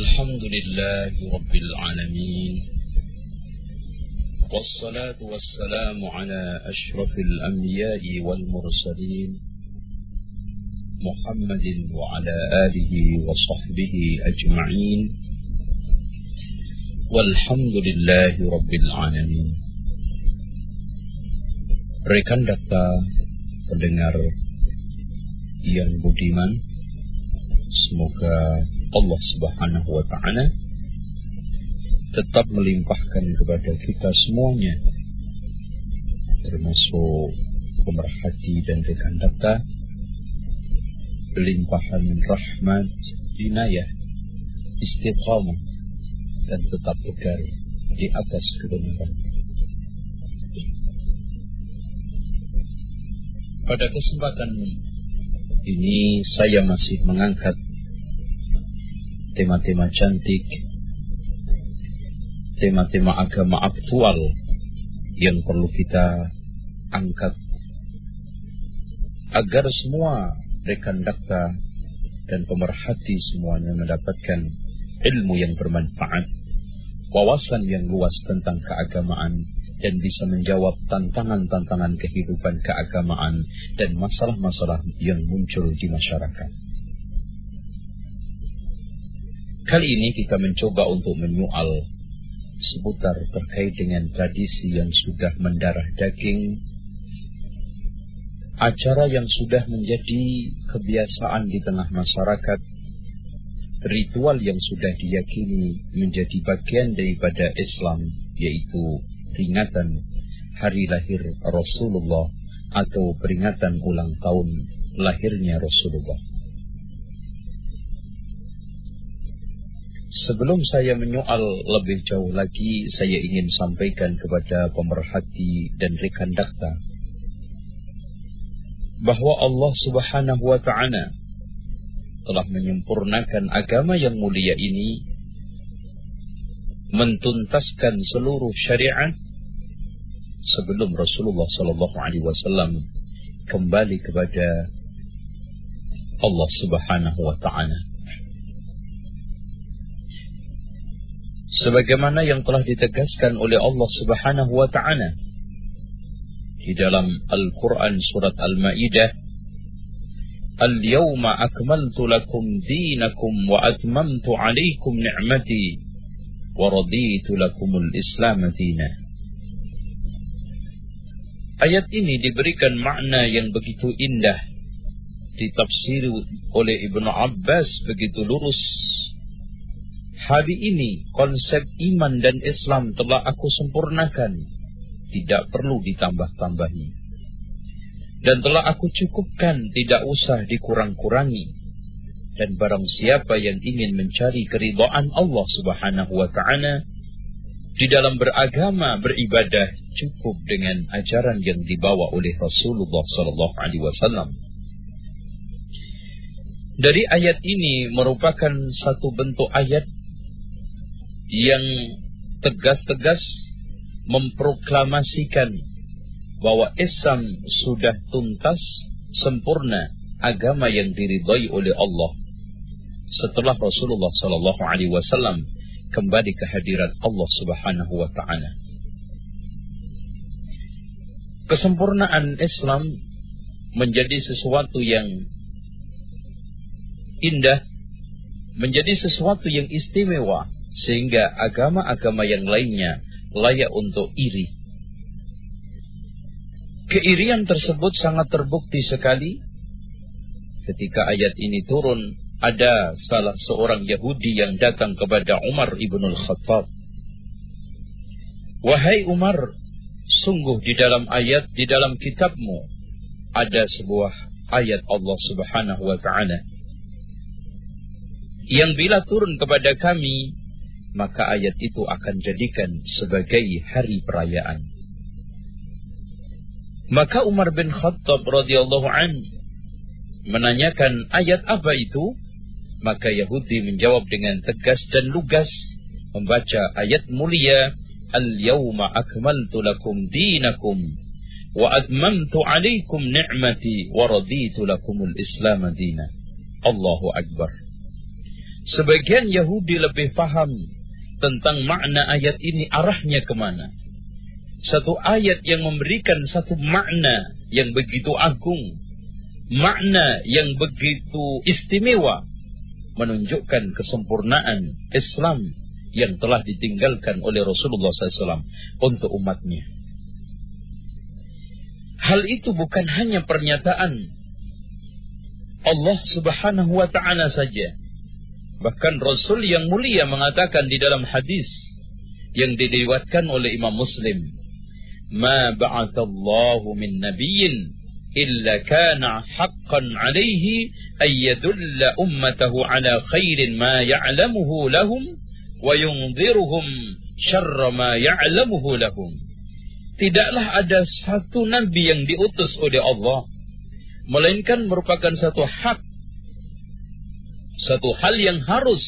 الحمد لله رب العالمين والصلاة والسلام على أشرف الأنبياء والمرسلين محمد وعلى آله وصحبه أجمعين والحمد لله رب العالمين Rekan data pendengar yang budiman, semoga Allah Subhanahu wa taala tetap melimpahkan kepada kita semuanya termasuk pemerhati dan rekan data limpahan rahmat, inayah, istiqamah dan tetap tegar di atas kebenaran. Pada kesempatan ini saya masih mengangkat tema-tema cantik, tema-tema agama aktual yang perlu kita angkat agar semua rekan dakta dan pemerhati semuanya mendapatkan ilmu yang bermanfaat, wawasan yang luas tentang keagamaan dan bisa menjawab tantangan-tantangan kehidupan keagamaan dan masalah-masalah yang muncul di masyarakat. Kali ini kita mencoba untuk menyual seputar terkait dengan tradisi yang sudah mendarah daging, acara yang sudah menjadi kebiasaan di tengah masyarakat, ritual yang sudah diyakini menjadi bagian daripada Islam, yaitu peringatan hari lahir Rasulullah atau peringatan ulang tahun lahirnya Rasulullah. Sebelum saya menyoal lebih jauh lagi, saya ingin sampaikan kepada pemerhati dan rekan dakta bahwa Allah Subhanahu wa taala telah menyempurnakan agama yang mulia ini mentuntaskan seluruh syariat sebelum Rasulullah Sallallahu Alaihi Wasallam kembali kepada Allah Subhanahu Wa Taala. sebagaimana yang telah ditegaskan oleh Allah Subhanahu wa taala di dalam Al-Qur'an surat Al-Maidah Al-yawma akmaltu lakum dinakum wa atmamtu 'alaykum ni'mati wa raditu lakumul Islam dina Ayat ini diberikan makna yang begitu indah ditafsir oleh Ibnu Abbas begitu lurus Hari ini konsep iman dan Islam telah aku sempurnakan, tidak perlu ditambah-tambahi. Dan telah aku cukupkan, tidak usah dikurang-kurangi. Dan barang siapa yang ingin mencari keridhaan Allah Subhanahu wa taala di dalam beragama, beribadah cukup dengan ajaran yang dibawa oleh Rasulullah sallallahu alaihi wasallam. Dari ayat ini merupakan satu bentuk ayat yang tegas-tegas memproklamasikan bahwa Islam sudah tuntas sempurna agama yang diridhai oleh Allah setelah Rasulullah sallallahu alaihi wasallam kembali ke hadirat Allah Subhanahu wa taala. Kesempurnaan Islam menjadi sesuatu yang indah, menjadi sesuatu yang istimewa sehingga agama-agama yang lainnya layak untuk iri. Keirian tersebut sangat terbukti sekali ketika ayat ini turun ada salah seorang Yahudi yang datang kepada Umar ibnul Khattab. Wahai Umar, sungguh di dalam ayat di dalam kitabmu ada sebuah ayat Allah Subhanahu wa taala yang bila turun kepada kami maka ayat itu akan jadikan sebagai hari perayaan. Maka Umar bin Khattab radhiyallahu an menanyakan ayat apa itu? Maka Yahudi menjawab dengan tegas dan lugas membaca ayat mulia Al-yawma akmaltu lakum dinakum wa atmamtu alaikum ni'mati wa raditu lakumul Islam dina. Allahu Akbar. Sebagian Yahudi lebih paham tentang makna ayat ini arahnya ke mana. Satu ayat yang memberikan satu makna yang begitu agung. Makna yang begitu istimewa. Menunjukkan kesempurnaan Islam yang telah ditinggalkan oleh Rasulullah SAW untuk umatnya. Hal itu bukan hanya pernyataan Allah Subhanahu wa taala saja. Bahkan Rasul yang mulia mengatakan di dalam hadis yang diriwayatkan oleh Imam Muslim, "Ma ba'athallahu min nabiyyin illa kana haqqan 'alaihi ay yadulla ummatahu 'ala khairin ma ya'lamuhu lahum wa yunziruhum syarra ma ya'lamuhu lahum. Tidaklah ada satu nabi yang diutus oleh Allah melainkan merupakan satu hak satu hal yang harus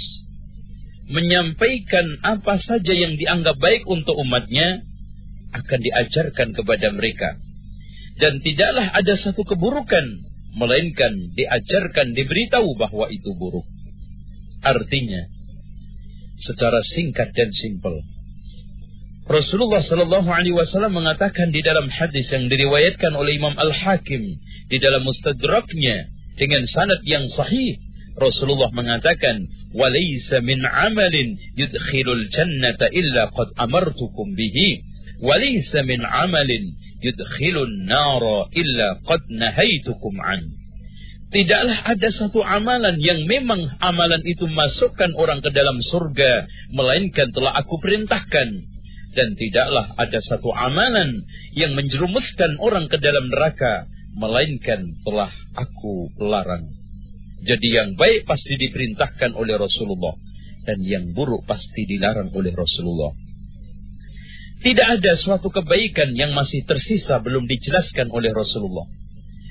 menyampaikan apa saja yang dianggap baik untuk umatnya akan diajarkan kepada mereka dan tidaklah ada satu keburukan melainkan diajarkan diberitahu bahwa itu buruk artinya secara singkat dan simpel. Rasulullah Shallallahu Alaihi Wasallam mengatakan di dalam hadis yang diriwayatkan oleh Imam Al Hakim di dalam Mustadraknya dengan sanad yang sahih, Rasulullah mengatakan, "Walaysa min amalin yudkhilul jannata illa qad amartukum bihi, walaysa min amalin yudkhilun nara illa qad nahaitukum an." Tidaklah ada satu amalan yang memang amalan itu masukkan orang ke dalam surga, melainkan telah aku perintahkan. Dan tidaklah ada satu amalan yang menjerumuskan orang ke dalam neraka, melainkan telah aku larang. Jadi yang baik pasti diperintahkan oleh Rasulullah, dan yang buruk pasti dilarang oleh Rasulullah. Tidak ada suatu kebaikan yang masih tersisa belum dijelaskan oleh Rasulullah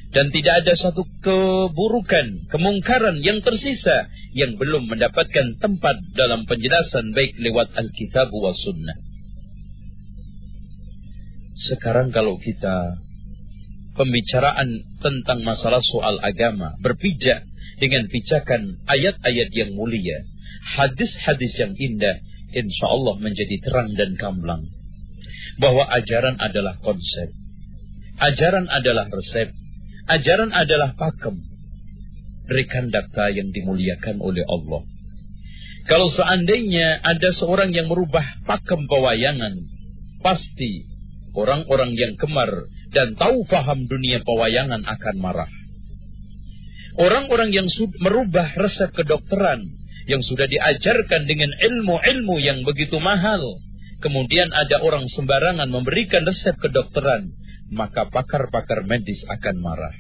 dan tidak ada satu keburukan, kemungkaran yang tersisa yang belum mendapatkan tempat dalam penjelasan baik lewat Alkitab wa Sunnah. Sekarang kalau kita pembicaraan tentang masalah soal agama berpijak dengan pijakan ayat-ayat yang mulia, hadis-hadis yang indah, insya Allah menjadi terang dan gamblang. Bahwa ajaran adalah konsep. Ajaran adalah resep Ajaran adalah pakem. Rekan data yang dimuliakan oleh Allah. Kalau seandainya ada seorang yang merubah pakem pewayangan, pasti orang-orang yang kemar dan tahu faham dunia pewayangan akan marah. Orang-orang yang merubah resep kedokteran yang sudah diajarkan dengan ilmu-ilmu yang begitu mahal, kemudian ada orang sembarangan memberikan resep kedokteran maka pakar-pakar medis akan marah.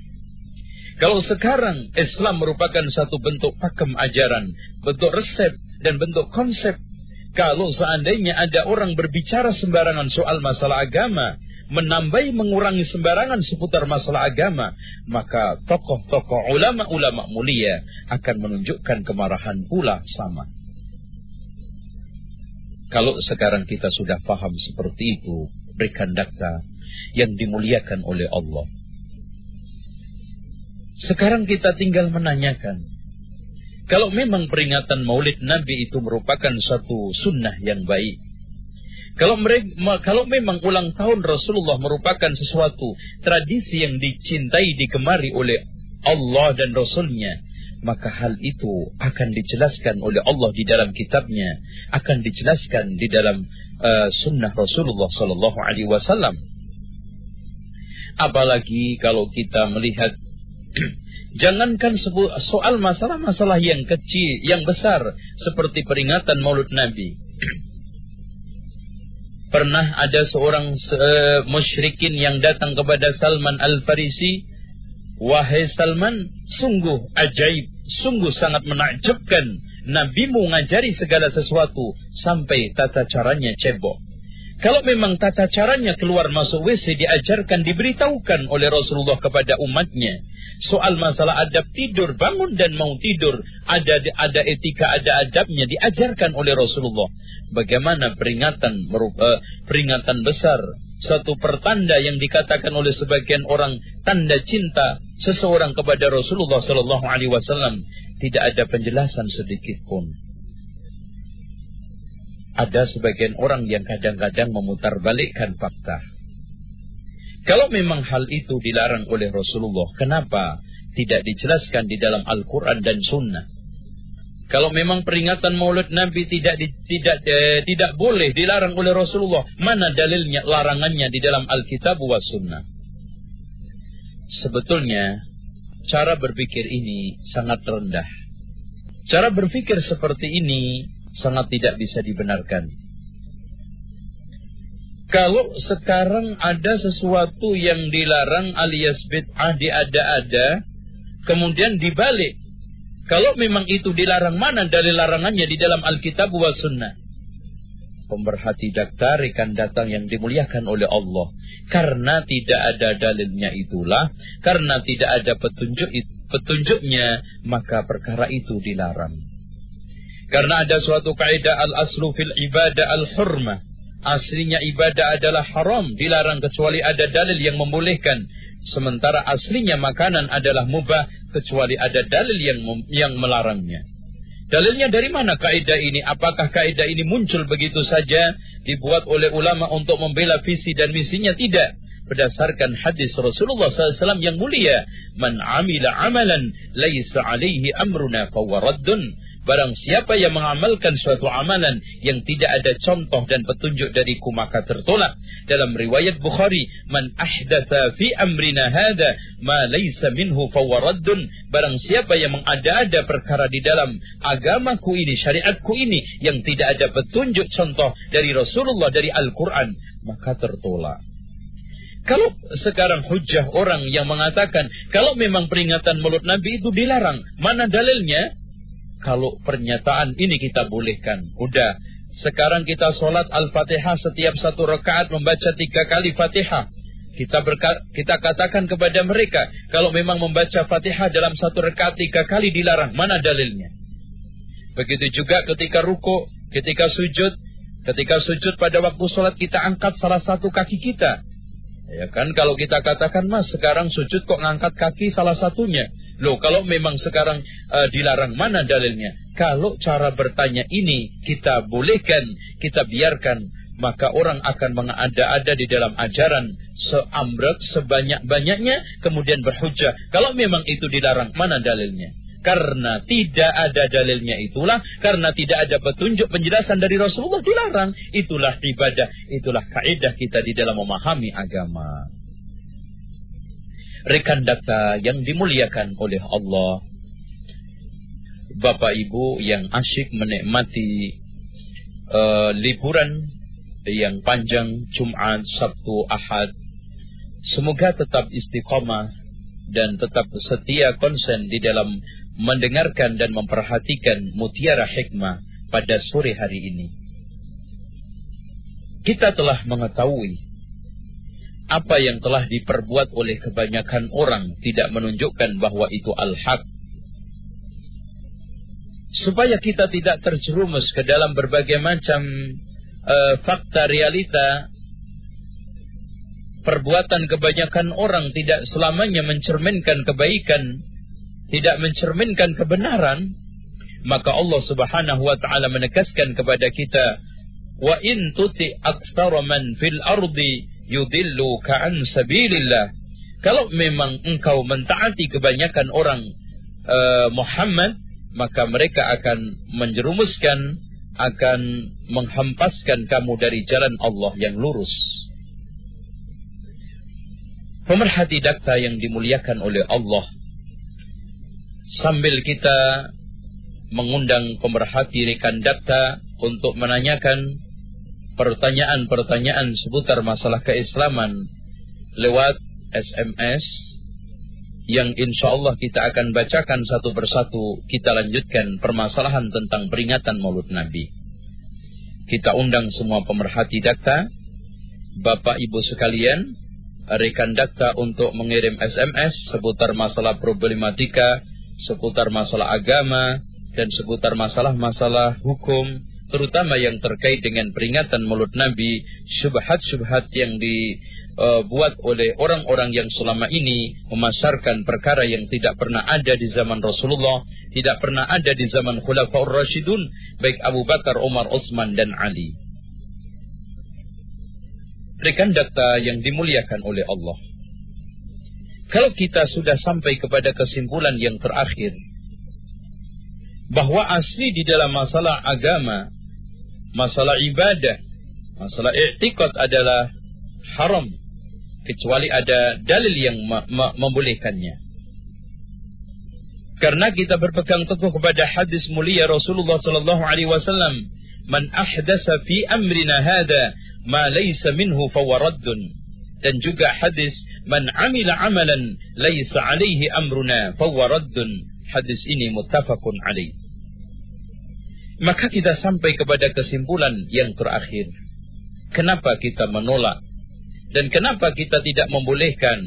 Kalau sekarang Islam merupakan satu bentuk pakem ajaran, bentuk resep, dan bentuk konsep. Kalau seandainya ada orang berbicara sembarangan soal masalah agama, menambahi mengurangi sembarangan seputar masalah agama, maka tokoh-tokoh ulama-ulama mulia akan menunjukkan kemarahan pula sama. Kalau sekarang kita sudah paham seperti itu, berikan data yang dimuliakan oleh Allah. Sekarang kita tinggal menanyakan, kalau memang peringatan maulid Nabi itu merupakan satu sunnah yang baik, kalau mereka, kalau memang ulang tahun Rasulullah merupakan sesuatu tradisi yang dicintai, digemari oleh Allah dan Rasulnya, maka hal itu akan dijelaskan oleh Allah di dalam kitabnya, akan dijelaskan di dalam uh, sunnah Rasulullah Sallallahu Alaihi Wasallam. Apalagi kalau kita melihat Jangankan soal masalah-masalah yang kecil, yang besar seperti peringatan Maulid Nabi. Pernah ada seorang uh, musyrikin yang datang kepada Salman Al-Farisi, "Wahai Salman, sungguh ajaib, sungguh sangat menakjubkan nabimu ngajari segala sesuatu sampai tata caranya cebok." Kalau memang tata caranya keluar masuk WC diajarkan, diberitahukan oleh Rasulullah kepada umatnya. Soal masalah adab tidur, bangun dan mau tidur. Ada ada etika, ada adabnya diajarkan oleh Rasulullah. Bagaimana peringatan uh, peringatan besar. Satu pertanda yang dikatakan oleh sebagian orang tanda cinta seseorang kepada Rasulullah Sallallahu Alaihi Wasallam tidak ada penjelasan sedikit pun. Ada sebagian orang yang kadang-kadang memutarbalikkan fakta. Kalau memang hal itu dilarang oleh Rasulullah, kenapa tidak dijelaskan di dalam Al-Quran dan Sunnah? Kalau memang peringatan Maulid Nabi tidak di, tidak eh, tidak boleh dilarang oleh Rasulullah, mana dalilnya larangannya di dalam Alkitab wa Sunnah? Sebetulnya cara berpikir ini sangat rendah. Cara berpikir seperti ini sangat tidak bisa dibenarkan. Kalau sekarang ada sesuatu yang dilarang alias bid'ah diada-ada, kemudian dibalik. Kalau memang itu dilarang, mana dari larangannya di dalam Alkitab wa Sunnah? Pemerhati daktar ikan datang yang dimuliakan oleh Allah. Karena tidak ada dalilnya itulah, karena tidak ada petunjuk petunjuknya, maka perkara itu dilarang. Karena ada suatu kaidah al-aslu fil ibadah al-hurmah. Aslinya ibadah adalah haram, dilarang kecuali ada dalil yang membolehkan. Sementara aslinya makanan adalah mubah kecuali ada dalil yang yang melarangnya. Dalilnya dari mana kaidah ini? Apakah kaidah ini muncul begitu saja dibuat oleh ulama untuk membela visi dan misinya? Tidak berdasarkan hadis Rasulullah SAW yang mulia man amila amalan laisa alaihi amruna fawaraddun Barang siapa yang mengamalkan suatu amalan yang tidak ada contoh dan petunjuk dariku maka tertolak. Dalam riwayat Bukhari, man ahdatha fi amrina hada ma laysa minhu fawaraddun. Barang siapa yang mengada-ada perkara di dalam agamaku ini, syariatku ini yang tidak ada petunjuk contoh dari Rasulullah dari Al-Qur'an, maka tertolak. Kalau sekarang hujah orang yang mengatakan kalau memang peringatan mulut Nabi itu dilarang, mana dalilnya? Kalau pernyataan ini kita bolehkan, udah. Sekarang kita sholat Al-Fatihah setiap satu rakaat membaca tiga kali Fatihah. Kita berkat, kita katakan kepada mereka, kalau memang membaca Fatihah dalam satu rakaat tiga kali dilarang, mana dalilnya? Begitu juga ketika ruku, ketika sujud, ketika sujud pada waktu sholat kita angkat salah satu kaki kita. Ya kan kalau kita katakan mas sekarang sujud kok ngangkat kaki salah satunya. Loh kalau memang sekarang uh, dilarang mana dalilnya? Kalau cara bertanya ini kita bolehkan, kita biarkan, maka orang akan mengada-ada di dalam ajaran seambrek sebanyak-banyaknya kemudian berhujah. Kalau memang itu dilarang, mana dalilnya? Karena tidak ada dalilnya itulah, karena tidak ada petunjuk penjelasan dari Rasulullah dilarang. Itulah ibadah, itulah kaidah kita di dalam memahami agama. Rekan data yang dimuliakan oleh Allah. Bapak Ibu yang asyik menikmati uh, liburan yang panjang Jumat, Sabtu, Ahad. Semoga tetap istiqomah dan tetap setia konsen di dalam mendengarkan dan memperhatikan mutiara hikmah pada sore hari ini. Kita telah mengetahui apa yang telah diperbuat oleh kebanyakan orang tidak menunjukkan bahwa itu al-haq. Supaya kita tidak terjerumus ke dalam berbagai macam uh, fakta realita, perbuatan kebanyakan orang tidak selamanya mencerminkan kebaikan tidak mencerminkan kebenaran, maka Allah Subhanahu wa taala menegaskan kepada kita, "Wa in tuti aktsara man fil ardi yudilluka an sabilillah." Kalau memang engkau mentaati kebanyakan orang uh, Muhammad, maka mereka akan menjerumuskan, akan menghempaskan kamu dari jalan Allah yang lurus. Pemerhati dakta yang dimuliakan oleh Allah sambil kita mengundang pemerhati rekan data untuk menanyakan pertanyaan-pertanyaan seputar masalah keislaman lewat SMS yang insya Allah kita akan bacakan satu persatu kita lanjutkan permasalahan tentang peringatan maulud Nabi. Kita undang semua pemerhati data, Bapak Ibu sekalian, rekan data untuk mengirim SMS seputar masalah problematika seputar masalah agama dan seputar masalah-masalah hukum terutama yang terkait dengan peringatan mulut Nabi syubhat-syubhat yang di uh, buat oleh orang-orang yang selama ini memasarkan perkara yang tidak pernah ada di zaman Rasulullah, tidak pernah ada di zaman Khulafaur Rasyidun, baik Abu Bakar, Umar, Utsman dan Ali. Rekan data yang dimuliakan oleh Allah. Kalau kita sudah sampai kepada kesimpulan yang terakhir, bahwa asli di dalam masalah agama, masalah ibadah, masalah i'tikad adalah haram kecuali ada dalil yang membolehkannya. Karena kita berpegang teguh kepada hadis mulia Rasulullah sallallahu alaihi wasallam, "Man ahdasa fi amrina hada ma laysa minhu fawaraddun." Dan juga hadis, "Man amila amalan laysa alaihi amruna fawaraddun." Hadis ini muttafaqun alaih. Maka kita sampai kepada kesimpulan yang terakhir. Kenapa kita menolak dan kenapa kita tidak membolehkan?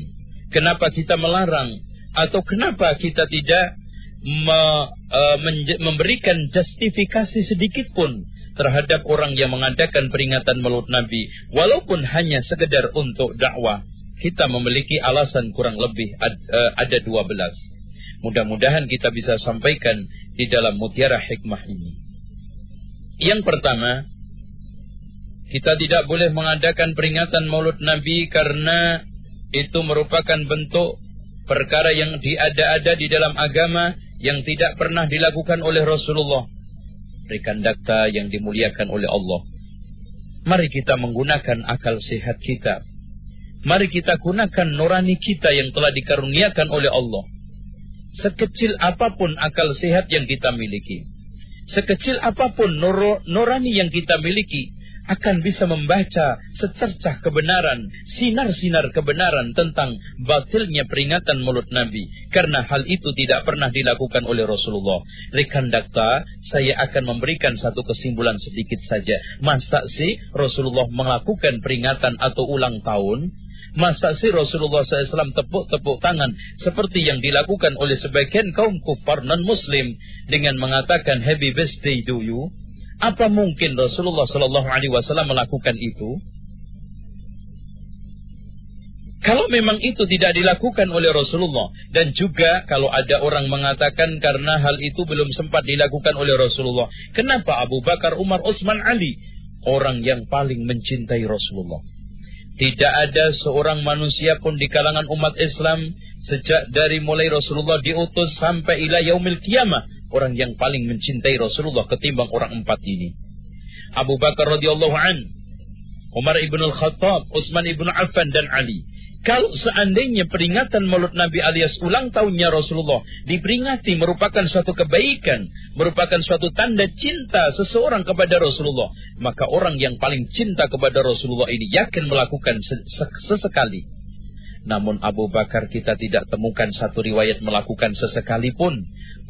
Kenapa kita melarang? Atau kenapa kita tidak me, uh, memberikan justifikasi sedikit pun terhadap orang yang mengadakan peringatan Maulid Nabi walaupun hanya sekedar untuk dakwah kita memiliki alasan kurang lebih uh, ada 12 mudah-mudahan kita bisa sampaikan di dalam mutiara hikmah ini yang pertama kita tidak boleh mengadakan peringatan Maulud Nabi karena itu merupakan bentuk perkara yang diada-ada di dalam agama yang tidak pernah dilakukan oleh Rasulullah. Rekan dakta yang dimuliakan oleh Allah. Mari kita menggunakan akal sehat kita. Mari kita gunakan nurani kita yang telah dikaruniakan oleh Allah. Sekecil apa pun akal sehat yang kita miliki. Sekecil apa pun nurani yang kita miliki akan bisa membaca secercah kebenaran, sinar-sinar kebenaran tentang batilnya peringatan mulut Nabi. Karena hal itu tidak pernah dilakukan oleh Rasulullah. Rekan dakta, saya akan memberikan satu kesimpulan sedikit saja. Masa sih Rasulullah melakukan peringatan atau ulang tahun? Masa sih Rasulullah SAW tepuk-tepuk tangan seperti yang dilakukan oleh sebagian kaum kufar non-muslim dengan mengatakan happy birthday to you? Apa mungkin Rasulullah Shallallahu Alaihi Wasallam melakukan itu? Kalau memang itu tidak dilakukan oleh Rasulullah dan juga kalau ada orang mengatakan karena hal itu belum sempat dilakukan oleh Rasulullah, kenapa Abu Bakar, Umar, Utsman, Ali orang yang paling mencintai Rasulullah? Tidak ada seorang manusia pun di kalangan umat Islam sejak dari mulai Rasulullah diutus sampai ila yaumil kiamah orang yang paling mencintai Rasulullah ketimbang orang empat ini. Abu Bakar radhiyallahu an, Umar ibn al-Khattab, Utsman ibn Affan dan Ali. Kalau seandainya peringatan Maulid Nabi alias ulang tahunnya Rasulullah diperingati merupakan suatu kebaikan, merupakan suatu tanda cinta seseorang kepada Rasulullah, maka orang yang paling cinta kepada Rasulullah ini yakin melakukan sesekali. Namun Abu Bakar kita tidak temukan satu riwayat melakukan sesekali pun.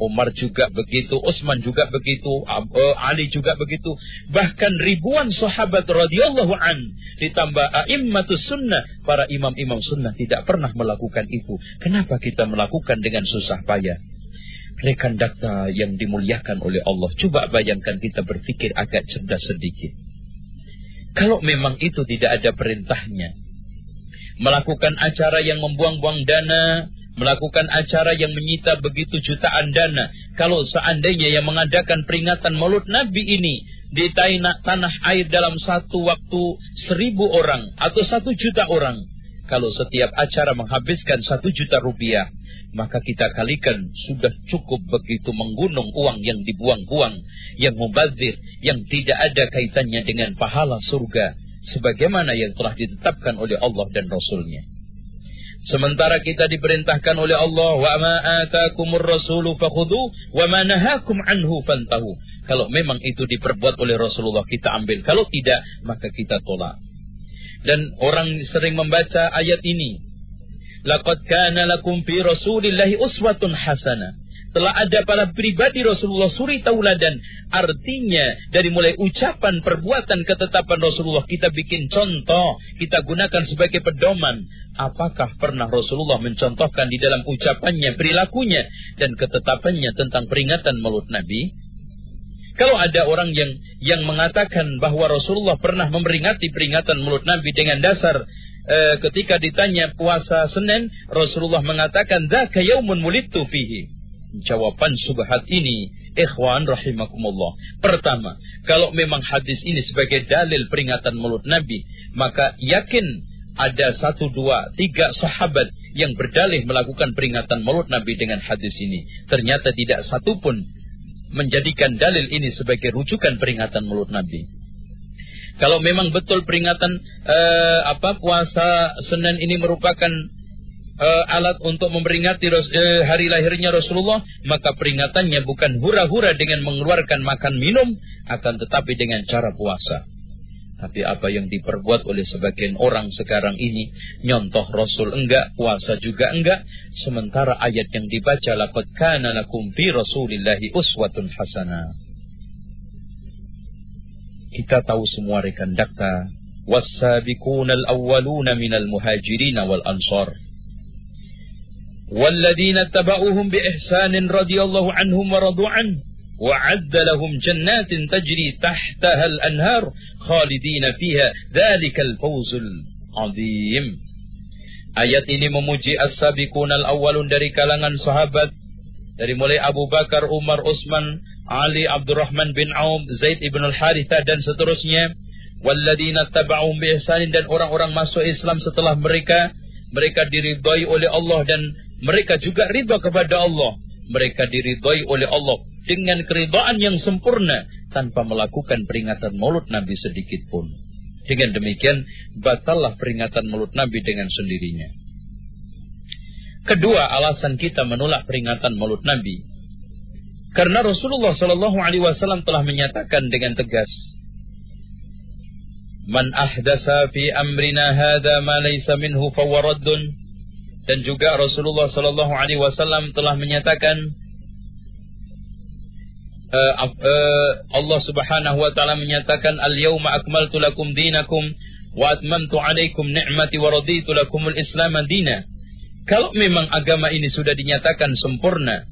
Umar juga begitu, Utsman juga begitu, eh, Ali juga begitu. Bahkan ribuan sahabat radhiyallahu an ditambah a'immatus sunnah, para imam-imam sunnah tidak pernah melakukan itu. Kenapa kita melakukan dengan susah payah? Rekan data yang dimuliakan oleh Allah, coba bayangkan kita berpikir agak cerdas sedikit. Kalau memang itu tidak ada perintahnya, melakukan acara yang membuang-buang dana, melakukan acara yang menyita begitu jutaan dana. Kalau seandainya yang mengadakan peringatan maulud Nabi ini di tanah, tanah air dalam satu waktu seribu orang atau satu juta orang. Kalau setiap acara menghabiskan satu juta rupiah, maka kita kalikan sudah cukup begitu menggunung uang yang dibuang-buang, yang mubazir, yang tidak ada kaitannya dengan pahala surga, sebagaimana yang telah ditetapkan oleh Allah dan Rasulnya. Sementara kita diperintahkan oleh Allah, wa ma atakumur rasulu fakhudhu wa ma nahakum anhu fantahu. Kalau memang itu diperbuat oleh Rasulullah kita ambil, kalau tidak maka kita tolak. Dan orang sering membaca ayat ini. Laqad kana lakum fi Rasulillahi uswatun hasanah telah ada pada pribadi Rasulullah suri tauladan. Artinya dari mulai ucapan, perbuatan, ketetapan Rasulullah kita bikin contoh, kita gunakan sebagai pedoman. Apakah pernah Rasulullah mencontohkan di dalam ucapannya, perilakunya, dan ketetapannya tentang peringatan maulud Nabi? Kalau ada orang yang yang mengatakan bahwa Rasulullah pernah memperingati peringatan mulut Nabi dengan dasar e, ketika ditanya puasa Senin, Rasulullah mengatakan, "Dzaka yaumun wulidtu fihi." Jawaban subhat ini, ikhwan rahimakumullah. Pertama, kalau memang hadis ini sebagai dalil peringatan mulut Nabi, maka yakin ada satu, dua, tiga sahabat yang berdalih melakukan peringatan mulut Nabi dengan hadis ini. Ternyata tidak satu pun menjadikan dalil ini sebagai rujukan peringatan mulut Nabi. Kalau memang betul peringatan uh, apa puasa Senin ini merupakan uh, alat untuk memperingati uh, hari lahirnya Rasulullah, maka peringatannya bukan hura-hura dengan mengeluarkan makan minum, akan tetapi dengan cara puasa. Tapi apa yang diperbuat oleh sebagian orang sekarang ini, nyontoh Rasul enggak, puasa juga enggak, sementara ayat yang dibaca laqad kana lakum fi Rasulillahi uswatun hasanah. Kita tahu semua rekan dakta, والسابقون الأولون من المهاجرين والأنصار والذين اتبعوهم بإحسان رضي الله عنهم ورضوا عنه وعد لهم جنات تجري تحتها الأنهار خالدين فيها ذلك الفوز العظيم Ayat ini memuji as-sabiqun al-awwalun dari kalangan sahabat dari mulai Abu Bakar, Umar, Utsman, Ali, Abdurrahman bin Auf, Zaid ibn al-Haritha dan seterusnya. Walladina taba'um bi dan orang-orang masuk Islam setelah mereka mereka diridhai oleh Allah dan mereka juga ridha kepada Allah. Mereka diridhai oleh Allah dengan keridhaan yang sempurna tanpa melakukan peringatan maulud Nabi sedikit pun. Dengan demikian, batallah peringatan maulud Nabi dengan sendirinya. Kedua, alasan kita menolak peringatan maulud Nabi. Karena Rasulullah Shallallahu Alaihi Wasallam telah menyatakan dengan tegas, Man ahdasa fi amrina hada ma laysa minhu. Dan juga Rasulullah Shallallahu Alaihi Wasallam telah menyatakan, uh, uh, Allah Subhanahu wa taala menyatakan al-yauma akmaltu lakum dinakum wa atmamtu alaikum ni'mati wa raditu lakumul Islam dina. Kalau memang agama ini sudah dinyatakan sempurna,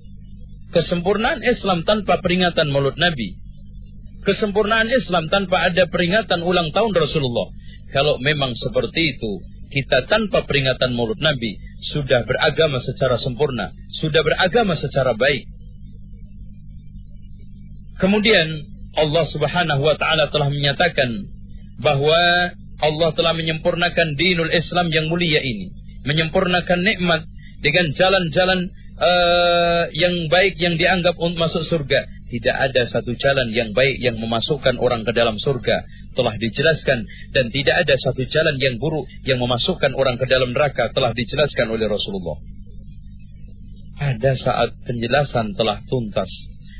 kesempurnaan Islam tanpa peringatan Maulud Nabi, kesempurnaan Islam tanpa ada peringatan ulang tahun Rasulullah. Kalau memang seperti itu, kita tanpa peringatan Maulud Nabi sudah beragama secara sempurna, sudah beragama secara baik. Kemudian Allah Subhanahu wa taala telah menyatakan bahwa Allah telah menyempurnakan dinul Islam yang mulia ini, menyempurnakan nikmat dengan jalan-jalan uh, yang baik yang dianggap untuk masuk surga. Tidak ada satu jalan yang baik yang memasukkan orang ke dalam surga. Telah dijelaskan. Dan tidak ada satu jalan yang buruk yang memasukkan orang ke dalam neraka. Telah dijelaskan oleh Rasulullah. Pada saat penjelasan telah tuntas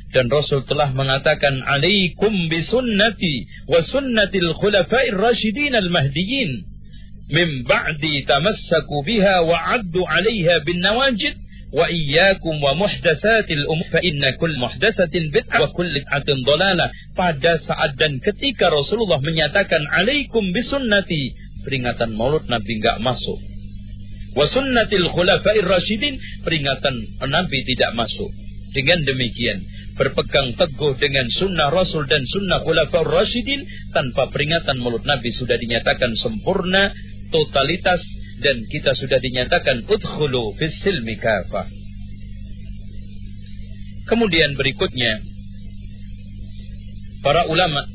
dan Rasul telah mengatakan alaikum bisunnati wa sunnatil khulafair rasyidin al mahdiyyin min ba'di tamassaku biha wa 'addu 'alayha bin nawajid umur. Fa inna kull muhdatsatin bid'ah wa kull bid'atin dhalalah pada saat dan ketika Rasulullah menyatakan alaikum bisunnati peringatan Maulud Nabi enggak masuk. Wa sunnatil khulafair rasyidin peringatan Nabi tidak masuk. Dengan demikian berpegang teguh dengan sunnah Rasul dan sunnah Khulafaur Rasyidin tanpa peringatan mulut Nabi sudah dinyatakan sempurna, totalitas dan kita sudah dinyatakan udkhulu fis silmi kafah. Kemudian berikutnya para ulama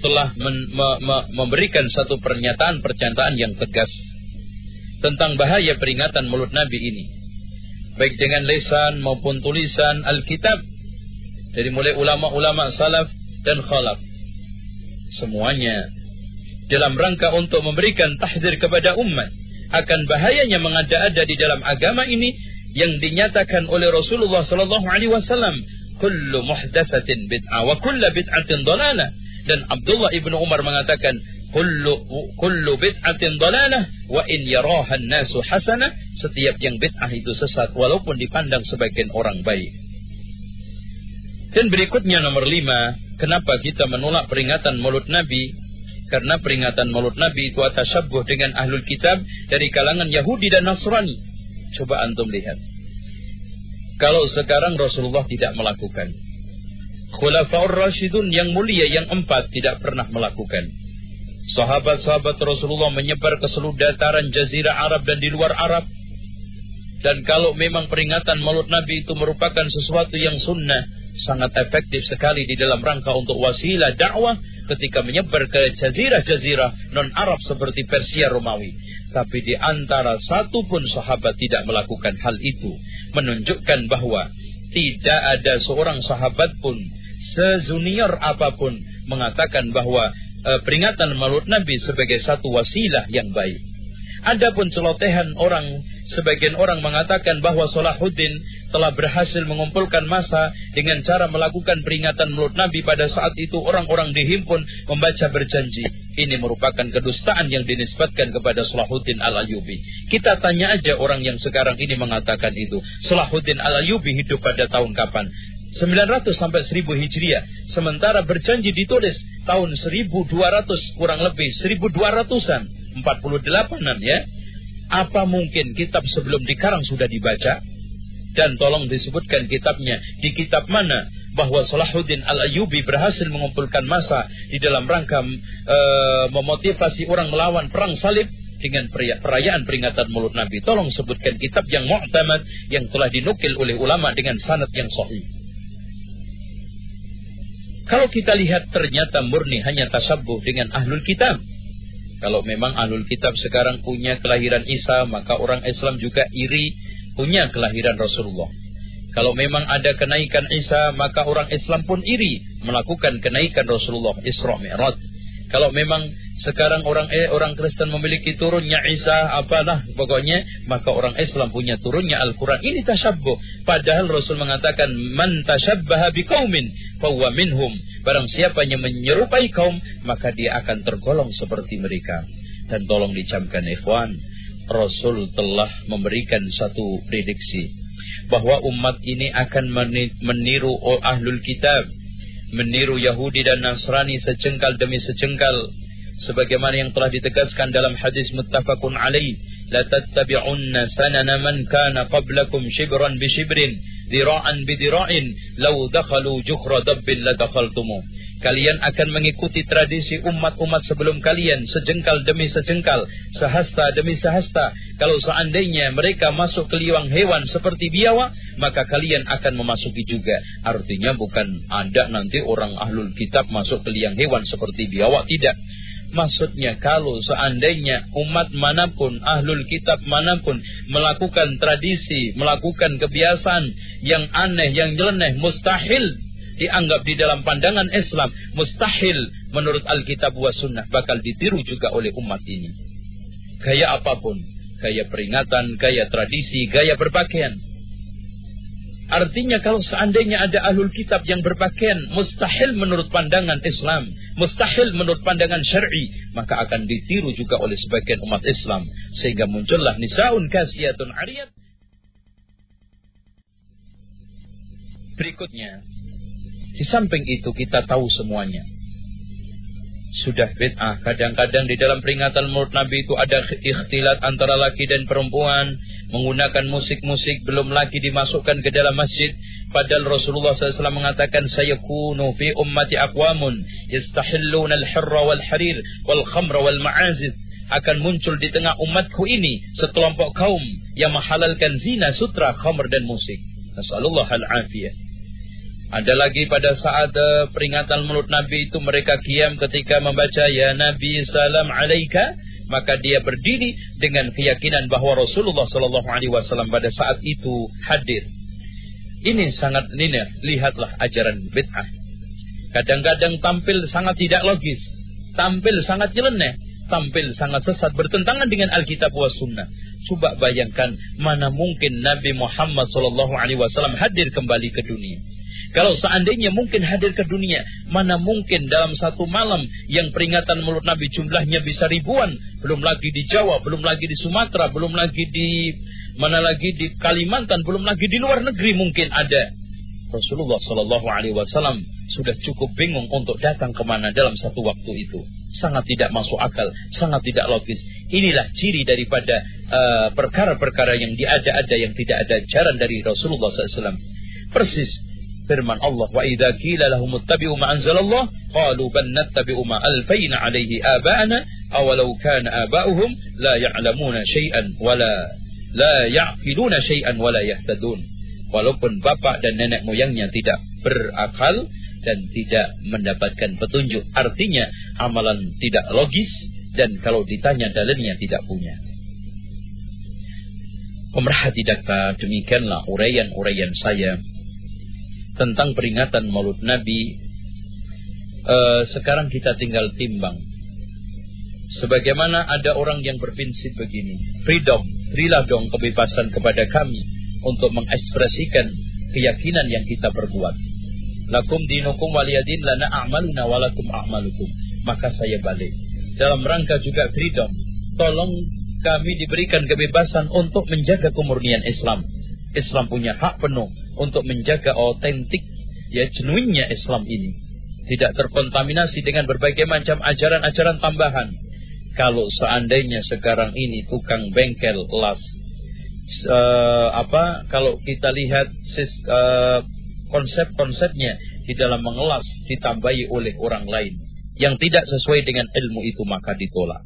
telah men, me, me, memberikan satu pernyataan-pernyataan yang tegas tentang bahaya peringatan mulut Nabi ini. Baik dengan lesan maupun tulisan Alkitab dari mulai ulama-ulama salaf dan khalaf. Semuanya dalam rangka untuk memberikan tahdir kepada umat akan bahayanya mengada-ada di dalam agama ini yang dinyatakan oleh Rasulullah sallallahu alaihi wasallam kullu muhdatsatin bid'ah wa kullu bid'atin dhalalah dan Abdullah ibnu Umar mengatakan kullu kullu bid'atin dhalalah wa in yaraha an-nasu hasanah setiap yang bid'ah itu sesat walaupun dipandang sebagian orang baik dan berikutnya nomor lima, kenapa kita menolak peringatan mulut Nabi? Karena peringatan mulut Nabi itu atas syabuh dengan ahlul kitab dari kalangan Yahudi dan Nasrani. Coba antum lihat. Kalau sekarang Rasulullah tidak melakukan. Khulafaur Rashidun yang mulia yang empat tidak pernah melakukan. Sahabat-sahabat Rasulullah menyebar ke seluruh dataran jazirah Arab dan di luar Arab. Dan kalau memang peringatan maulud Nabi itu merupakan sesuatu yang sunnah, sangat efektif sekali di dalam rangka untuk wasilah dakwah ketika menyebar ke jazirah-jazirah non-Arab seperti Persia Romawi. Tapi di antara satu pun sahabat tidak melakukan hal itu. Menunjukkan bahwa tidak ada seorang sahabat pun, sejunior apa pun, mengatakan bahwa e, peringatan maulud Nabi sebagai satu wasilah yang baik. Adapun celotehan orang Sebagian orang mengatakan bahwa Salahuddin telah berhasil mengumpulkan masa dengan cara melakukan peringatan mulut Nabi pada saat itu orang-orang dihimpun membaca berjanji. Ini merupakan kedustaan yang dinisbatkan kepada Salahuddin Al-Ayubi. Kita tanya aja orang yang sekarang ini mengatakan itu. Salahuddin Al-Ayubi hidup pada tahun kapan? 900 sampai 1000 Hijriah. Sementara berjanji ditulis tahun 1200 kurang lebih 1200-an, 48-an ya. Apa mungkin kitab sebelum dikarang sudah dibaca? Dan tolong disebutkan kitabnya. Di kitab mana bahwa Salahuddin Al-Ayubi berhasil mengumpulkan masa di dalam rangka e, memotivasi orang melawan perang salib dengan perayaan peringatan mulut Nabi. Tolong sebutkan kitab yang mu'tamad yang telah dinukil oleh ulama dengan sanad yang sahih. Kalau kita lihat ternyata murni hanya tasabuh dengan ahlul kitab. Kalau memang ahlul kitab sekarang punya kelahiran Isa, maka orang Islam juga iri punya kelahiran Rasulullah. Kalau memang ada kenaikan Isa, maka orang Islam pun iri melakukan kenaikan Rasulullah Isra Mi'raj. Kalau memang sekarang orang eh, orang Kristen memiliki turunnya Isa apalah pokoknya maka orang Islam punya turunnya Al-Qur'an. Ini tasyabbuh. Padahal Rasul mengatakan man tasyabbaha biqaumin fahuwa minhum. Barang siapa yang menyerupai kaum maka dia akan tergolong seperti mereka. Dan tolong dicamkan ikhwan, Rasul telah memberikan satu prediksi bahwa umat ini akan meniru ahlul kitab meniru Yahudi dan Nasrani secengkal demi secengkal sebagaimana yang telah ditegaskan dalam hadis muttafaqun alaih. La tattabi'unna sanana man kana qablakum shibran bi shibrin dira'an bi dira'in law dakhalu juhra dabbin la dakhaltumu Kalian akan mengikuti tradisi umat-umat sebelum kalian sejengkal demi sejengkal, sehasta demi sehasta. Kalau seandainya mereka masuk ke liang hewan seperti biawak, maka kalian akan memasuki juga. Artinya bukan ada nanti orang ahlul kitab masuk ke liang hewan seperti biawak, tidak. Maksudnya kalau seandainya umat mana pun, ahlul kitab mana pun melakukan tradisi, melakukan kebiasaan yang aneh, yang nyeleneh, mustahil dianggap di dalam pandangan Islam mustahil menurut Alkitab wa Sunnah bakal ditiru juga oleh umat ini. Gaya apa pun, gaya peringatan, gaya tradisi, gaya berpakaian. Artinya kalau seandainya ada ahlul kitab yang berpakaian mustahil menurut pandangan Islam, mustahil menurut pandangan syar'i, maka akan ditiru juga oleh sebagian umat Islam sehingga muncullah nisaun kasiyatun ariyat. Berikutnya, di samping itu kita tahu semuanya. Sudah bid'ah. Kadang-kadang di dalam peringatan mulut Nabi itu ada ikhtilat antara laki dan perempuan. Menggunakan musik-musik belum lagi dimasukkan ke dalam masjid. Padahal Rasulullah SAW mengatakan, Sayakunu fi ummati aqwamun yastahilluna al-hirra wal-harir wal-khamra wal-ma'azid akan muncul di tengah umatku ini sekelompok kaum yang menghalalkan zina, sutra, khamr dan musik. Nasallallahu al-afiyah. Ada lagi pada saat uh, peringatan mulut Nabi itu mereka kiam ketika membaca Ya Nabi salam alaika maka dia berdiri dengan keyakinan bahwa Rasulullah Shallallahu Alaihi Wasallam pada saat itu hadir. Ini sangat linear. Lihatlah ajaran bid'ah. Kadang-kadang tampil sangat tidak logis, tampil sangat nyeleneh, tampil sangat sesat bertentangan dengan Alkitab wa Sunnah. Coba bayangkan mana mungkin Nabi Muhammad Shallallahu Alaihi Wasallam hadir kembali ke dunia kalau seandainya mungkin hadir ke dunia, mana mungkin dalam satu malam yang peringatan mulut Nabi jumlahnya bisa ribuan, belum lagi di Jawa, belum lagi di Sumatera, belum lagi di mana lagi di Kalimantan, belum lagi di luar negeri mungkin ada. Rasulullah Shallallahu Alaihi Wasallam sudah cukup bingung untuk datang ke mana dalam satu waktu itu. Sangat tidak masuk akal, sangat tidak logis. Inilah ciri daripada uh, perkara-perkara uh, yang diada-ada yang tidak ada ajaran dari Rasulullah SAW. Persis firman Allah wa idza qila lahum ittabi'u ma anzalallah qalu bal nattabi'u ma alfayna alaihi aba'ana awalau kana aba'uhum la ya'lamuna syai'an wala la ya'qiluna syai'an wala yahtadun walaupun bapak dan nenek moyangnya tidak berakal dan tidak mendapatkan petunjuk artinya amalan tidak logis dan kalau ditanya dalilnya tidak punya Pemerhati data demikianlah uraian-uraian saya tentang peringatan Maulud Nabi, uh, sekarang kita tinggal timbang. Sebagaimana ada orang yang berprinsip begini, freedom, berilah dong kebebasan kepada kami untuk mengekspresikan keyakinan yang kita perbuat. Lakum dinukum waliyadin lana a'maluna walakum a'malukum. Maka saya balik. Dalam rangka juga freedom, tolong kami diberikan kebebasan untuk menjaga kemurnian Islam. Islam punya hak penuh untuk menjaga otentik ya genuinnya Islam ini. Tidak terkontaminasi dengan berbagai macam ajaran-ajaran tambahan. Kalau seandainya sekarang ini tukang bengkel las uh, apa kalau kita lihat uh, konsep-konsepnya di dalam mengelas ditambahi oleh orang lain yang tidak sesuai dengan ilmu itu maka ditolak.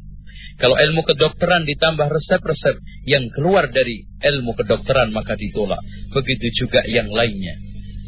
Kalau ilmu kedokteran ditambah resep-resep yang keluar dari ilmu kedokteran maka ditolak. Begitu juga yang lainnya.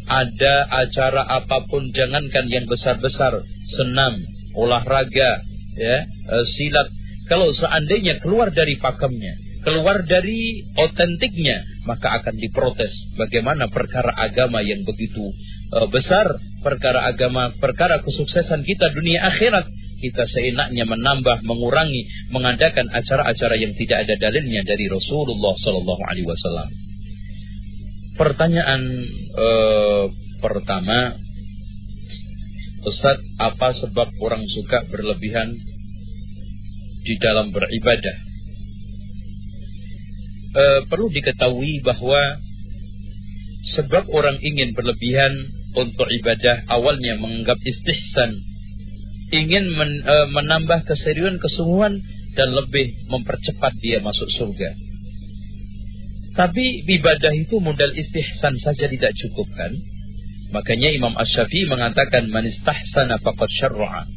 Ada acara apa pun jangankan yang besar-besar, senam, olahraga, ya, e, silat. Kalau seandainya keluar dari pakemnya, keluar dari otentiknya, maka akan diprotes. Bagaimana perkara agama yang begitu uh, besar, perkara agama, perkara kesuksesan kita dunia akhirat kita seenaknya menambah, mengurangi, mengadakan acara-acara yang tidak ada dalilnya dari Rasulullah Sallallahu Alaihi Wasallam. Pertanyaan eh, pertama, Ustaz, apa sebab orang suka berlebihan di dalam beribadah? Eh, perlu diketahui bahwa sebab orang ingin berlebihan untuk ibadah awalnya menganggap istihsan ingin men, e, menambah keseriusan kesungguhan dan lebih mempercepat dia masuk surga. Tapi ibadah itu modal istihsan saja tidak cukup kan? Makanya Imam Ash-Syafi'i mengatakan man istahsana faqad syarra'a.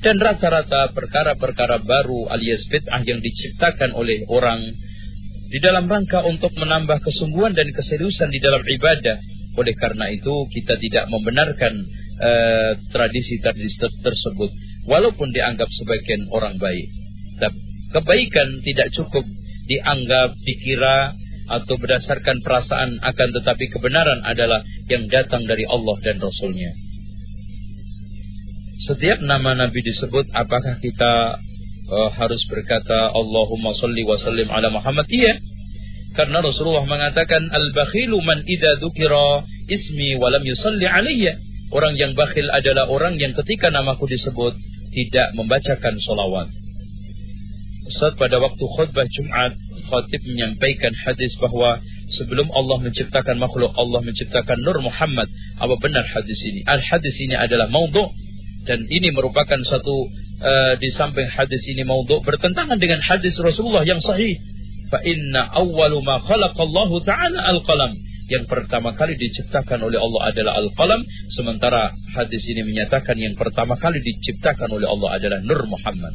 Dan rata-rata perkara-perkara baru alias bid'ah yang diciptakan oleh orang di dalam rangka untuk menambah kesungguhan dan keseriusan di dalam ibadah. Oleh karena itu kita tidak membenarkan tradisi-tradisi uh, tersebut walaupun dianggap sebagian orang baik. Kebaikan tidak cukup dianggap, dikira atau berdasarkan perasaan akan tetapi kebenaran adalah yang datang dari Allah dan Rasulnya. Setiap nama Nabi disebut apakah kita uh, harus berkata Allahumma salli wa sallim ala Muhammad? Iya. Karena Rasulullah mengatakan al-bakhilu man idza dzukira ismi wa lam yusalli alayya Orang yang bakhil adalah orang yang ketika namaku disebut tidak membacakan solawat. Saat pada waktu khutbah Jumat, khatib menyampaikan hadis bahwa sebelum Allah menciptakan makhluk, Allah menciptakan Nur Muhammad. Apa benar hadis ini? Al hadis ini adalah maudhu dan ini merupakan satu uh, di samping hadis ini maudhu bertentangan dengan hadis Rasulullah yang sahih. Fa inna awwalu ma khalaqallahu ta'ala al-qalam yang pertama kali diciptakan oleh Allah adalah Al-Qalam, sementara hadis ini menyatakan yang pertama kali diciptakan oleh Allah adalah Nur Muhammad.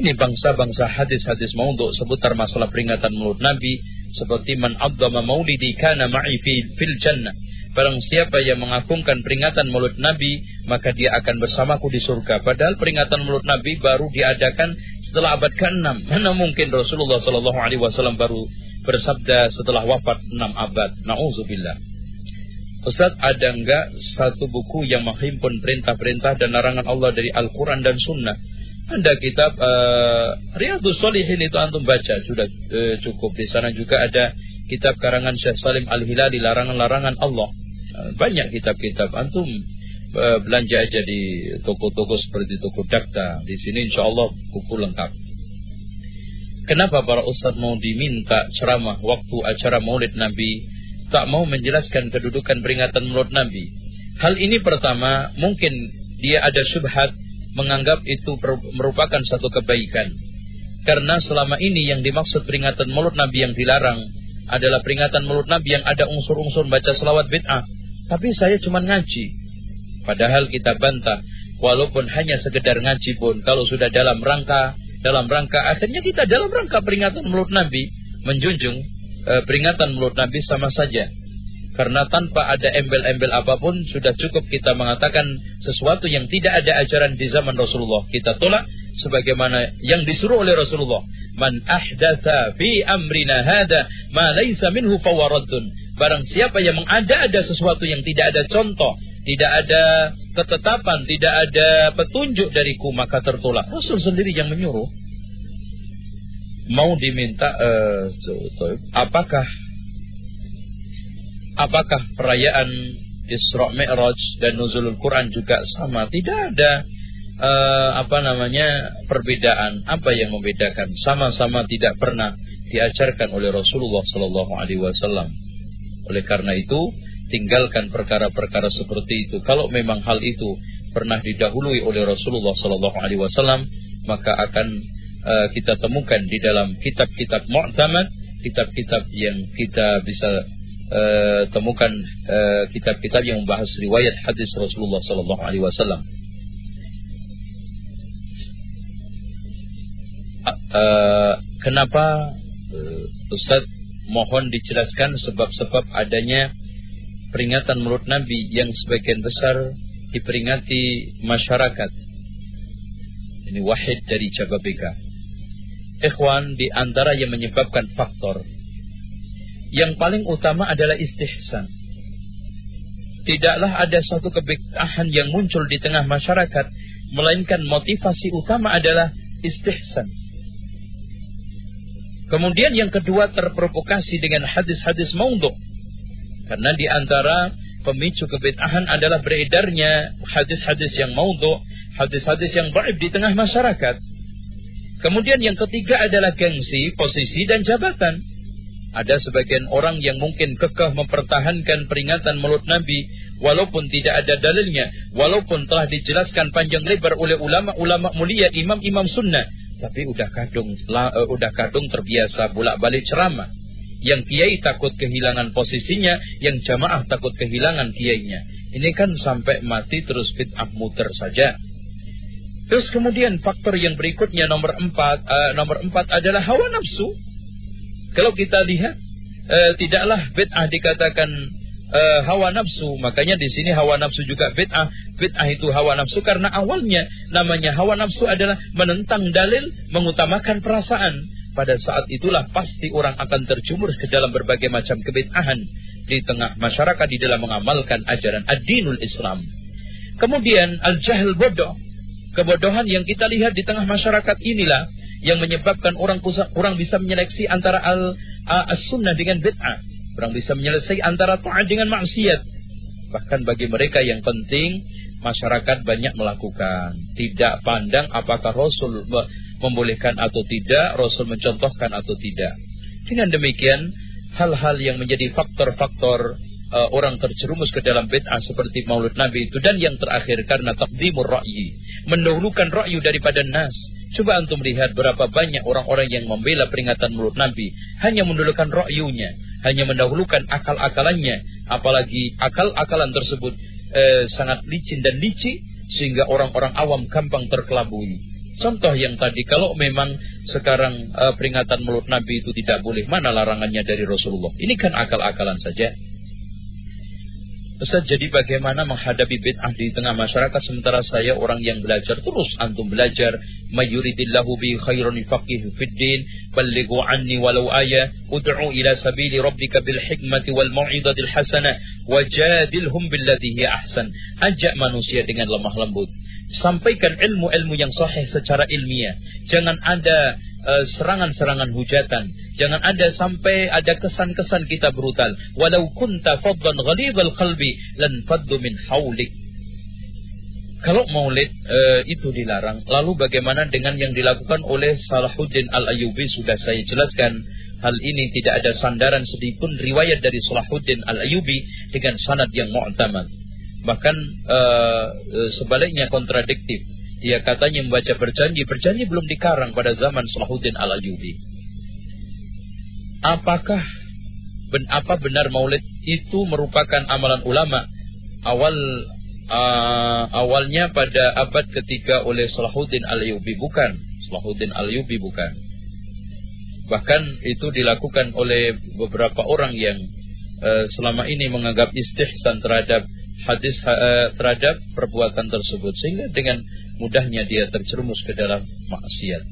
Ini bangsa-bangsa hadis-hadis maudhu seputar masalah peringatan mulut Nabi seperti man abdama maulidi kana ma'i fil jannah. Barang siapa yang mengagungkan peringatan mulut Nabi, maka dia akan bersamaku di surga. Padahal peringatan mulut Nabi baru diadakan setelah abad ke-6. Mana mungkin Rasulullah Shallallahu Alaihi Wasallam baru bersabda setelah wafat enam abad. Nauzubillah. Ustaz, ada enggak satu buku yang menghimpun perintah-perintah dan larangan Allah dari Al-Quran dan Sunnah? Ada kitab uh, Riyadus Solihin itu antum baca sudah uh, cukup. Di sana juga ada kitab karangan Syekh Salim Al-Hilali larangan-larangan Allah. Uh, banyak kitab-kitab antum uh, belanja aja di toko-toko seperti toko Dakta. Di sini insya Allah buku lengkap. Kenapa para ustadz mau diminta ceramah waktu acara maulid Nabi tak mau menjelaskan kedudukan peringatan maulid Nabi? Hal ini pertama mungkin dia ada syubhat menganggap itu merupakan satu kebaikan. Karena selama ini yang dimaksud peringatan maulid Nabi yang dilarang adalah peringatan mulut Nabi yang ada unsur-unsur baca selawat bid'ah. Tapi saya cuma ngaji. Padahal kita bantah, walaupun hanya sekedar ngaji pun, kalau sudah dalam rangka, dalam rangka, akhirnya kita dalam rangka peringatan mulut Nabi, menjunjung e, peringatan mulut Nabi sama saja. Karena tanpa ada embel-embel apa pun, sudah cukup kita mengatakan sesuatu yang tidak ada ajaran di zaman Rasulullah. Kita tolak sebagaimana yang disuruh oleh Rasulullah. Man ahdatha fi amrina hada ma laysa minhu fawaraddun. Barang siapa yang mengada-ada sesuatu yang tidak ada contoh, tidak ada ketetapan, tidak ada petunjuk dariku, maka tertolak. Rasul sendiri yang menyuruh. Mau diminta, uh, apakah apakah perayaan Isra Mi'raj dan Nuzulul Quran juga sama? Tidak ada uh, apa namanya perbedaan. Apa yang membedakan? Sama-sama tidak pernah diajarkan oleh Rasulullah Sallallahu Alaihi Wasallam. Oleh karena itu, tinggalkan perkara-perkara seperti itu. Kalau memang hal itu pernah didahului oleh Rasulullah Sallallahu Alaihi Wasallam, maka akan uh, kita temukan di dalam kitab-kitab mu'tamad, kitab-kitab yang kita bisa uh, temukan kitab-kitab uh, yang membahas riwayat hadis Rasulullah Sallallahu Alaihi Wasallam. uh, kenapa uh, Ustaz mohon dijelaskan sebab-sebab adanya peringatan mulut Nabi yang sebagian besar diperingati masyarakat. Ini wahid dari Jababeka. Ikhwan di antara yang menyebabkan faktor yang paling utama adalah istihsan. Tidaklah ada satu kebitahan yang muncul di tengah masyarakat, melainkan motivasi utama adalah istihsan. Kemudian yang kedua terprovokasi dengan hadis-hadis maudhu. Karena di antara pemicu kebid'ahan adalah beredarnya hadis-hadis yang maudhu, hadis-hadis yang baik di tengah masyarakat. Kemudian yang ketiga adalah gengsi, posisi dan jabatan. Ada sebagian orang yang mungkin kekeh mempertahankan peringatan mulut Nabi walaupun tidak ada dalilnya, walaupun telah dijelaskan panjang lebar oleh ulama-ulama mulia, imam-imam sunnah tapi udah kadung uh, udah kadung terbiasa bolak-balik ceramah. Yang kiai takut kehilangan posisinya, yang jamaah takut kehilangan kiainya. Ini kan sampai mati terus bid'ah muter saja. Terus kemudian faktor yang berikutnya nomor empat, uh, nomor empat adalah hawa nafsu. Kalau kita lihat, uh, tidaklah bid'ah dikatakan uh, hawa nafsu. Makanya di sini hawa nafsu juga bid'ah. Bid'ah itu hawa nafsu karena awalnya namanya hawa nafsu adalah menentang dalil, mengutamakan perasaan. Pada saat itulah pasti orang akan terjumur ke dalam berbagai macam kebid'ahan di tengah masyarakat di dalam mengamalkan ajaran ad-dinul Islam. Kemudian al-jahil bodoh. Kebodohan yang kita lihat di tengah masyarakat inilah yang menyebabkan orang orang bisa menyeleksi antara al-sunnah dengan bid'ah Orang bisa menyelesaikan antara taat dengan maksiat. Bahkan bagi mereka yang penting, masyarakat banyak melakukan. Tidak pandang apakah Rasul membolehkan atau tidak, Rasul mencontohkan atau tidak. Dengan demikian, hal-hal yang menjadi faktor-faktor uh, orang terjerumus ke dalam bid'ah seperti maulud Nabi itu. Dan yang terakhir karena takdimur ra'yi. Mendahulukan ra'yu daripada nas. Coba antum lihat berapa banyak orang-orang yang membela peringatan mulut Nabi. Hanya mendahulukan ra'yunya hanya mendahulukan akal-akalannya, apalagi akal-akalan tersebut eh, sangat licin dan licik sehingga orang-orang awam gampang terkelabui. Contoh yang tadi, kalau memang sekarang uh, peringatan mulut Nabi itu tidak boleh, mana larangannya dari Rasulullah? Ini kan akal-akalan saja. Ustaz, jadi bagaimana menghadapi bid'ah di tengah masyarakat? Sementara saya orang yang belajar terus antum belajar. Mayuridillahu bi khairun faqih fid din ballighu anni walau aya ud'u ila sabili rabbika bil hikmati wal mau'izatil hasanah wajadilhum billati hiya ahsan. Ajak manusia dengan lemah lembut. Sampaikan ilmu-ilmu yang sahih secara ilmiah. Jangan ada serangan-serangan hujatan. Jangan ada sampai ada kesan-kesan kita brutal. Walau kunta faddan ghalidhal qalbi lan faddu min haulik. Kalau maulid e, itu dilarang, lalu bagaimana dengan yang dilakukan oleh Salahuddin Al-Ayyubi sudah saya jelaskan. Hal ini tidak ada sandaran sedikitpun riwayat dari Salahuddin Al-Ayyubi dengan sanad yang mu'tamad. Bahkan e, sebaliknya kontradiktif dia katanya membaca berjanji, berjanji belum dikarang pada zaman Salahuddin Al-Ayyubi. Apakah ben, apa benar maulid itu merupakan amalan ulama? Awal uh, awalnya pada abad ketiga oleh Salahuddin Al-Ayyubi bukan. Salahuddin Al-Ayyubi bukan. Bahkan itu dilakukan oleh beberapa orang yang uh, selama ini menganggap istihsan terhadap hadis uh, terhadap perbuatan tersebut sehingga dengan mudahnya dia terjerumus ke dalam maksiat.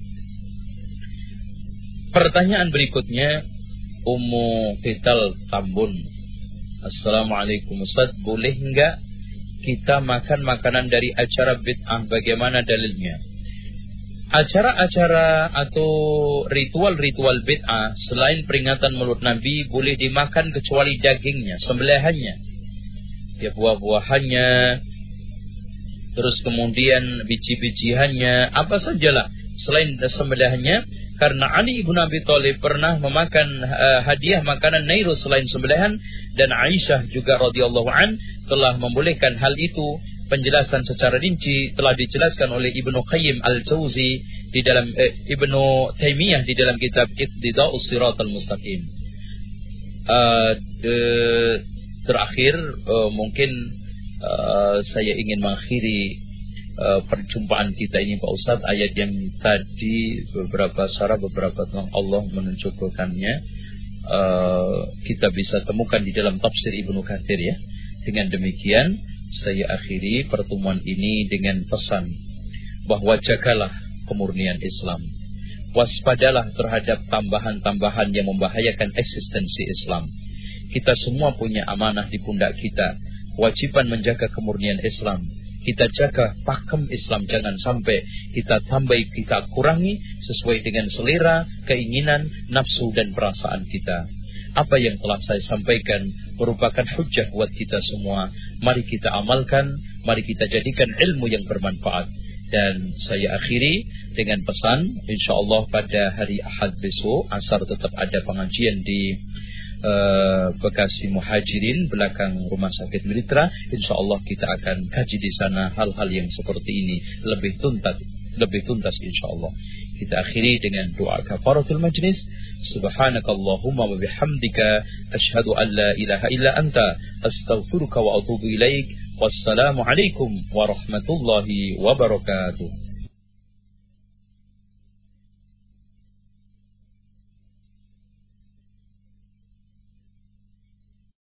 Pertanyaan berikutnya Ummu Fital Tambun. Assalamualaikum Ustaz, boleh enggak kita makan makanan dari acara bid'ah bagaimana dalilnya? Acara-acara atau ritual-ritual bid'ah selain peringatan mulut Nabi boleh dimakan kecuali dagingnya, sembelihannya. Ya buah-buahannya, terus kemudian biji-bijiannya, apa sajalah selain sembelihannya karena Ali ibn Abi Thalib pernah memakan uh, hadiah makanan Nairus selain sembelihan dan Aisyah juga radhiyallahu an telah membolehkan hal itu penjelasan secara rinci telah dijelaskan oleh Ibnu Qayyim Al-Jauzi di dalam eh, Ibnu Taimiyah di dalam kitab Iqtida'us Siratal Mustaqim. Uh, de, terakhir uh, mungkin uh, saya ingin mengakhiri uh, perjumpaan kita ini Pak Ustadz. Ayat yang tadi beberapa syarat beberapa tentang Allah menunjukkannya. Uh, kita bisa temukan di dalam tafsir Ibnu Katsir ya. Dengan demikian saya akhiri pertemuan ini dengan pesan bahwa jagalah kemurnian Islam. Waspadalah terhadap tambahan-tambahan yang membahayakan eksistensi Islam kita semua punya amanah di pundak kita kewajiban menjaga kemurnian Islam kita jaga pakem Islam jangan sampai kita tambah kita kurangi sesuai dengan selera, keinginan, nafsu dan perasaan kita. Apa yang telah saya sampaikan merupakan hujah buat kita semua. Mari kita amalkan, mari kita jadikan ilmu yang bermanfaat. Dan saya akhiri dengan pesan, insya Allah pada hari Ahad besok, asar tetap ada pengajian di uh, Bekasi Muhajirin belakang Rumah Sakit Militra. Insya Allah kita akan kaji di sana hal-hal yang seperti ini lebih tuntas, lebih tuntas insya Allah. Kita akhiri dengan doa kafaratul majlis. Subhanakallahumma wa bihamdika asyhadu an la ilaha illa anta astaghfiruka wa atubu ilaik. Wassalamualaikum warahmatullahi wabarakatuh.